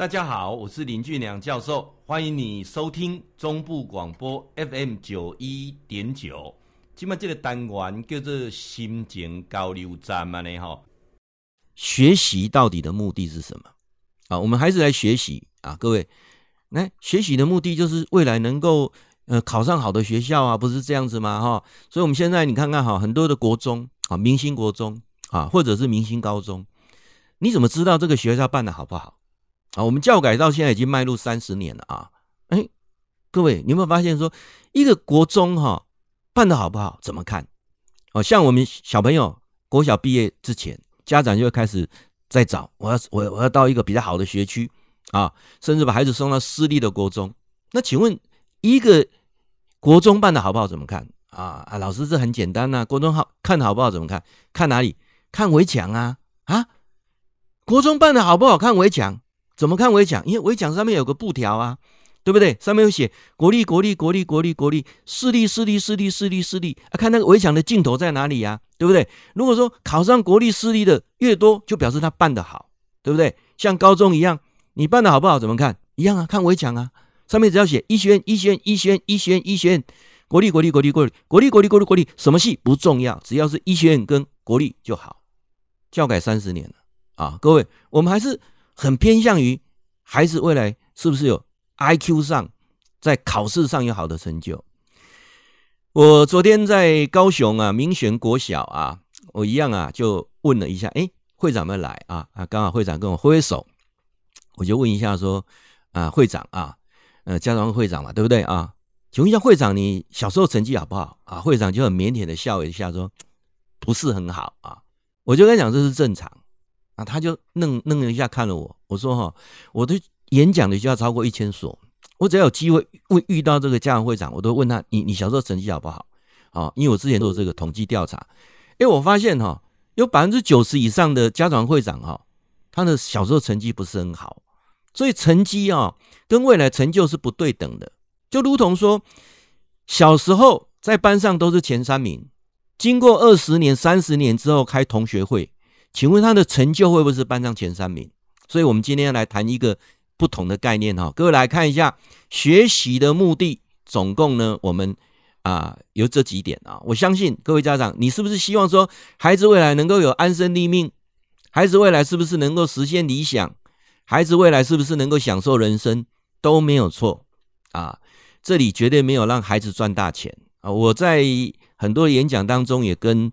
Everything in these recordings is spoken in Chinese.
大家好，我是林俊良教授，欢迎你收听中部广播 FM 九一点九。今麦这个单元叫做心情交流站嘛呢？哈，学习到底的目的是什么？啊，我们还是来学习啊，各位，来学习的目的就是未来能够呃考上好的学校啊，不是这样子吗？哈，所以我们现在你看看哈，很多的国中啊，明星国中啊，或者是明星高中，你怎么知道这个学校办得好不好？啊，我们教改到现在已经迈入三十年了啊！哎，各位，你有没有发现说，一个国中哈办得好不好，怎么看？哦，像我们小朋友国小毕业之前，家长就会开始在找，我要我我要到一个比较好的学区啊，甚至把孩子送到私立的国中。那请问，一个国中办得好不好，怎么看？啊啊，老师这很简单呐，国中好看好不好，怎么看？看哪里？看围墙啊啊！国中办得好不好，看围墙。怎么看围墙？因为围墙上面有个布条啊，对不对？上面有写国立、国立、国立、国立、国立，私立、私立、私立、私立、私立啊！看那个围墙的尽头在哪里呀？对不对？如果说考上国立、私立的越多，就表示他办得好，对不对？像高中一样，你办得好不好？怎么看？一样啊，看围墙啊，上面只要写医学院、医学院、医学院、医学院、医学院，国立、国立、国立、国立、国立、国立、国立、国立，什么系不重要，只要是医学院跟国立就好。教改三十年了啊，各位，我们还是。很偏向于孩子未来是不是有 IQ 上，在考试上有好的成就。我昨天在高雄啊，民权国小啊，我一样啊，就问了一下，哎，会长没来啊？啊，刚好会长跟我挥挥手，我就问一下说，啊，会长啊，呃，家长会长嘛，对不对啊？请问一下会长，你小时候成绩好不好啊？会长就很腼腆的笑一下说，不是很好啊。我就跟他讲，这是正常。啊，他就愣愣了一下，看了我。我说：“哈，我的演讲的学校超过一千所，我只要有机会会遇到这个家长会长，我都问他：你你小时候成绩好不好？啊，因为我之前做这个统计调查，哎，我发现哈，有百分之九十以上的家长会长哈，他的小时候成绩不是很好，所以成绩啊跟未来成就是不对等的。就如同说，小时候在班上都是前三名，经过二十年、三十年之后开同学会。”请问他的成就会不会是班上前三名？所以，我们今天要来谈一个不同的概念哈。各位来看一下，学习的目的总共呢，我们啊有这几点啊。我相信各位家长，你是不是希望说孩子未来能够有安身立命？孩子未来是不是能够实现理想？孩子未来是不是能够享受人生？都没有错啊。这里绝对没有让孩子赚大钱啊。我在很多演讲当中也跟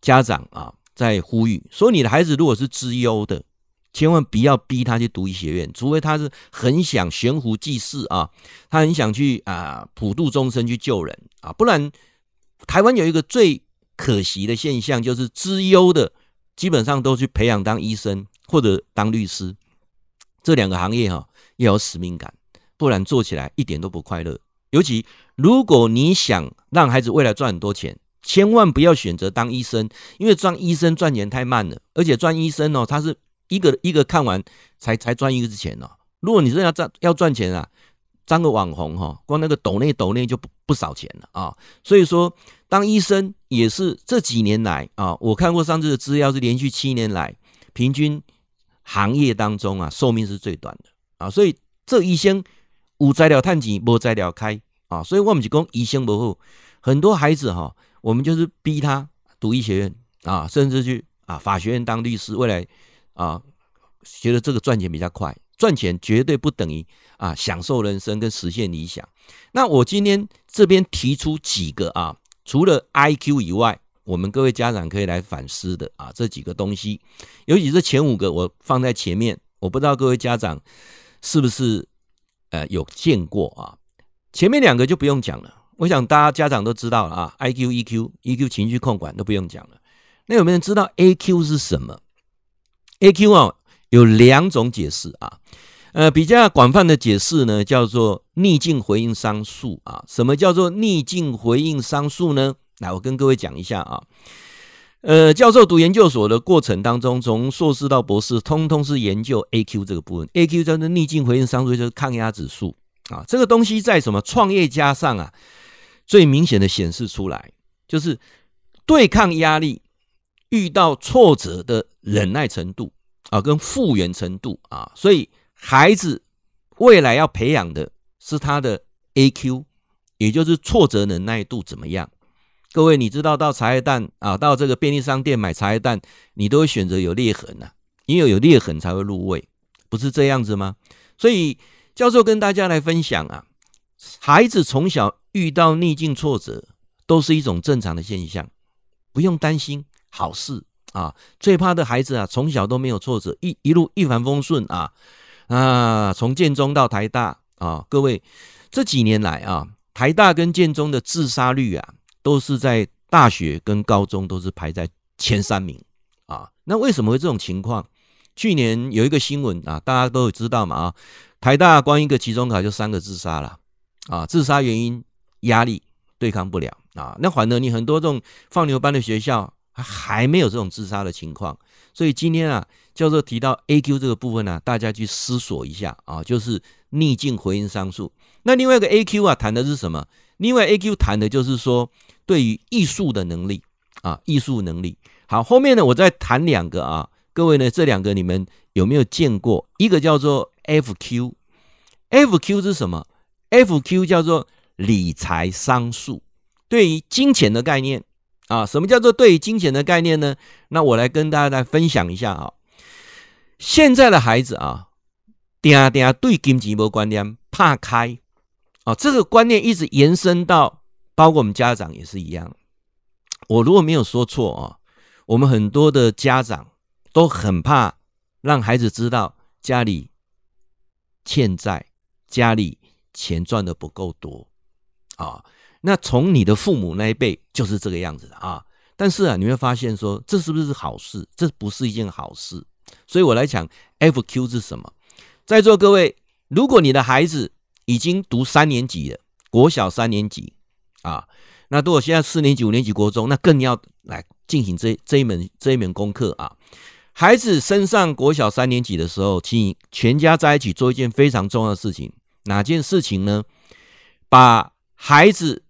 家长啊。在呼吁说，你的孩子如果是资优的，千万不要逼他去读医学院，除非他是很想悬壶济世啊，他很想去啊普度众生去救人啊，不然台湾有一个最可惜的现象，就是资优的基本上都去培养当医生或者当律师，这两个行业哈要有使命感，不然做起来一点都不快乐。尤其如果你想让孩子未来赚很多钱。千万不要选择当医生，因为当医生赚钱太慢了，而且赚医生哦，他是一个一个看完才才赚一个钱哦。如果你真要赚要赚钱啊，当个网红哈，光那个抖内抖内就不不少钱了啊。所以说，当医生也是这几年来啊，我看过上次的资料是连续七年来平均行业当中啊寿命是最短的啊。所以这医生有材料探钱，无材料开啊。所以我们就讲医生不好，很多孩子哈。我们就是逼他读医学院啊，甚至去啊法学院当律师，未来啊觉得这个赚钱比较快，赚钱绝对不等于啊享受人生跟实现理想。那我今天这边提出几个啊，除了 IQ 以外，我们各位家长可以来反思的啊这几个东西，尤其是前五个我放在前面，我不知道各位家长是不是呃有见过啊，前面两个就不用讲了。我想大家家长都知道了啊，I Q、E Q、E Q 情绪控管都不用讲了。那有没有人知道 A Q 是什么？A Q 啊，有两种解释啊，呃，比较广泛的解释呢，叫做逆境回应商数啊。什么叫做逆境回应商数呢？来，我跟各位讲一下啊。呃，教授读研究所的过程当中，从硕士到博士，通通是研究 A Q 这个部分。A Q 叫做逆境回应商数，就是抗压指数啊。这个东西在什么创业家上啊？最明显的显示出来，就是对抗压力、遇到挫折的忍耐程度啊，跟复原程度啊，所以孩子未来要培养的是他的 AQ，也就是挫折忍耐度怎么样？各位，你知道到茶叶蛋啊，到这个便利商店买茶叶蛋，你都会选择有裂痕呐、啊，因为有裂痕才会入味，不是这样子吗？所以教授跟大家来分享啊，孩子从小遇到逆境挫折，都是一种正常的现象，不用担心，好事啊。最怕的孩子啊，从小都没有挫折，一一路一帆风顺啊啊，从建中到台大啊，各位这几年来啊，台大跟建中的自杀率啊。都是在大学跟高中都是排在前三名啊，那为什么会这种情况？去年有一个新闻啊，大家都有知道嘛啊，台大光一个期中考就三个自杀了啊，自杀原因压力对抗不了啊，那反而你很多这种放牛班的学校还没有这种自杀的情况，所以今天啊，教授提到 AQ 这个部分呢、大家去思索一下啊，就是逆境回应商数。那另外一个 AQ 啊，谈的是什么？另外 AQ 谈的就是说。对于艺术的能力啊，艺术能力好。后面呢，我再谈两个啊，各位呢，这两个你们有没有见过？一个叫做 FQ，FQ 是什么？FQ 叫做理财商数，对于金钱的概念啊。什么叫做对于金钱的概念呢？那我来跟大家来分享一下啊。现在的孩子啊，定定对金钱没观念，怕开啊，这个观念一直延伸到。包括我们家长也是一样，我如果没有说错啊，我们很多的家长都很怕让孩子知道家里欠债，家里钱赚的不够多啊。那从你的父母那一辈就是这个样子的啊。但是啊，你会发现说，这是不是好事？这不是一件好事。所以我来讲，FQ 是什么？在座各位，如果你的孩子已经读三年级了，国小三年级。啊，那如果现在四年级、五年级国中，那更要来进行这这一门这一门功课啊。孩子升上国小三年级的时候，请全家在一起做一件非常重要的事情。哪件事情呢？把孩子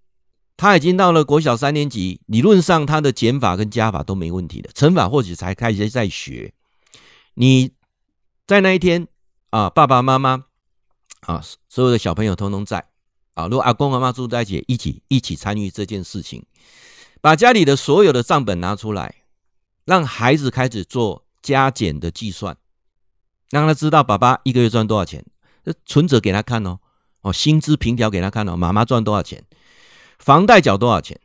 他已经到了国小三年级，理论上他的减法跟加法都没问题的，乘法或许才开始在学。你在那一天啊，爸爸妈妈啊，所有的小朋友通通在。啊，如果阿公阿妈住在一起，一起一起参与这件事情，把家里的所有的账本拿出来，让孩子开始做加减的计算，让他知道爸爸一个月赚多少钱，存折给他看哦，哦，薪资凭条给他看哦，妈妈赚多少钱，房贷缴多少钱，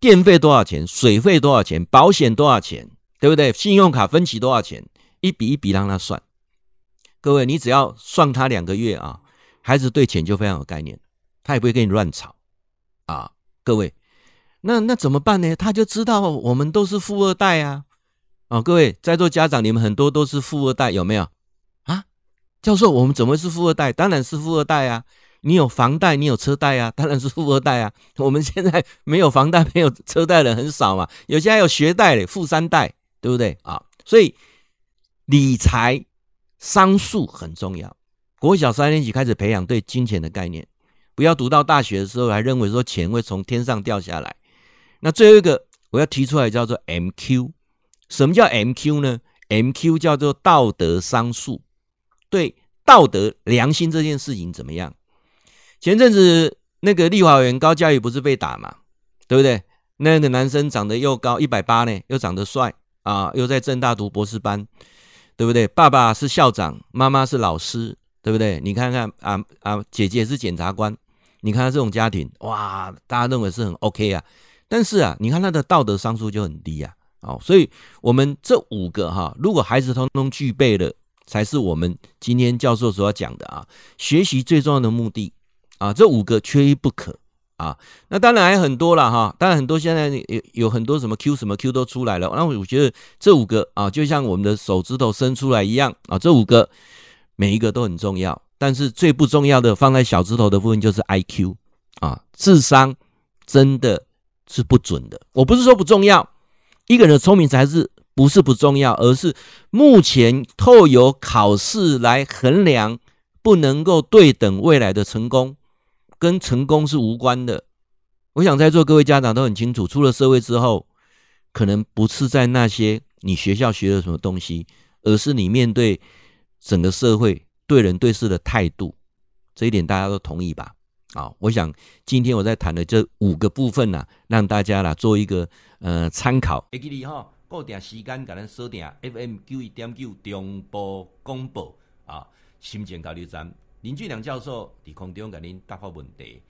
电费多少钱，水费多少钱，保险多少钱，对不对？信用卡分期多少钱，一笔一笔让他算。各位，你只要算他两个月啊。孩子对钱就非常有概念，他也不会跟你乱吵啊！各位，那那怎么办呢？他就知道我们都是富二代啊！啊，各位在座家长，你们很多都是富二代，有没有？教授，我们怎么是富二代？当然是富二代啊！你有房贷，你有车贷啊，当然是富二代啊！我们现在没有房贷、没有车贷的人很少嘛，有些还有学贷嘞，富三代，对不对啊？所以理财商数很重要。国小三年级开始培养对金钱的概念，不要读到大学的时候还认为说钱会从天上掉下来。那最后一个我要提出来叫做 MQ，什么叫 MQ 呢？MQ 叫做道德商数，对道德良心这件事情怎么样？前阵子那个立法委员高嘉瑜不是被打嘛，对不对？那个男生长得又高一百八呢，又长得帅啊，又在政大读博士班，对不对？爸爸是校长，妈妈是老师。对不对？你看看啊啊，姐姐是检察官，你看他这种家庭，哇，大家认为是很 OK 啊。但是啊，你看他的道德商数就很低啊。哦，所以我们这五个哈，如果孩子通通具备了，才是我们今天教授所要讲的啊。学习最重要的目的啊，这五个缺一不可啊。那当然还很多了哈，当然很多现在有有很多什么 Q 什么 Q 都出来了。那我觉得这五个啊，就像我们的手指头伸出来一样啊，这五个。每一个都很重要，但是最不重要的放在小指头的部分就是 IQ 啊，智商真的是不准的。我不是说不重要，一个人的聪明才是不是不重要，而是目前透由考试来衡量，不能够对等未来的成功，跟成功是无关的。我想在座各位家长都很清楚，出了社会之后，可能不是在那些你学校学的什么东西，而是你面对。整个社会对人对事的态度，这一点大家都同意吧？啊，我想今天我在谈的这五个部分呢、啊，让大家啦做一个呃参考。固定时间甲咱锁定 FM 九一点九中波广播啊，心情交流站林俊良教授伫空中甲您答复问题。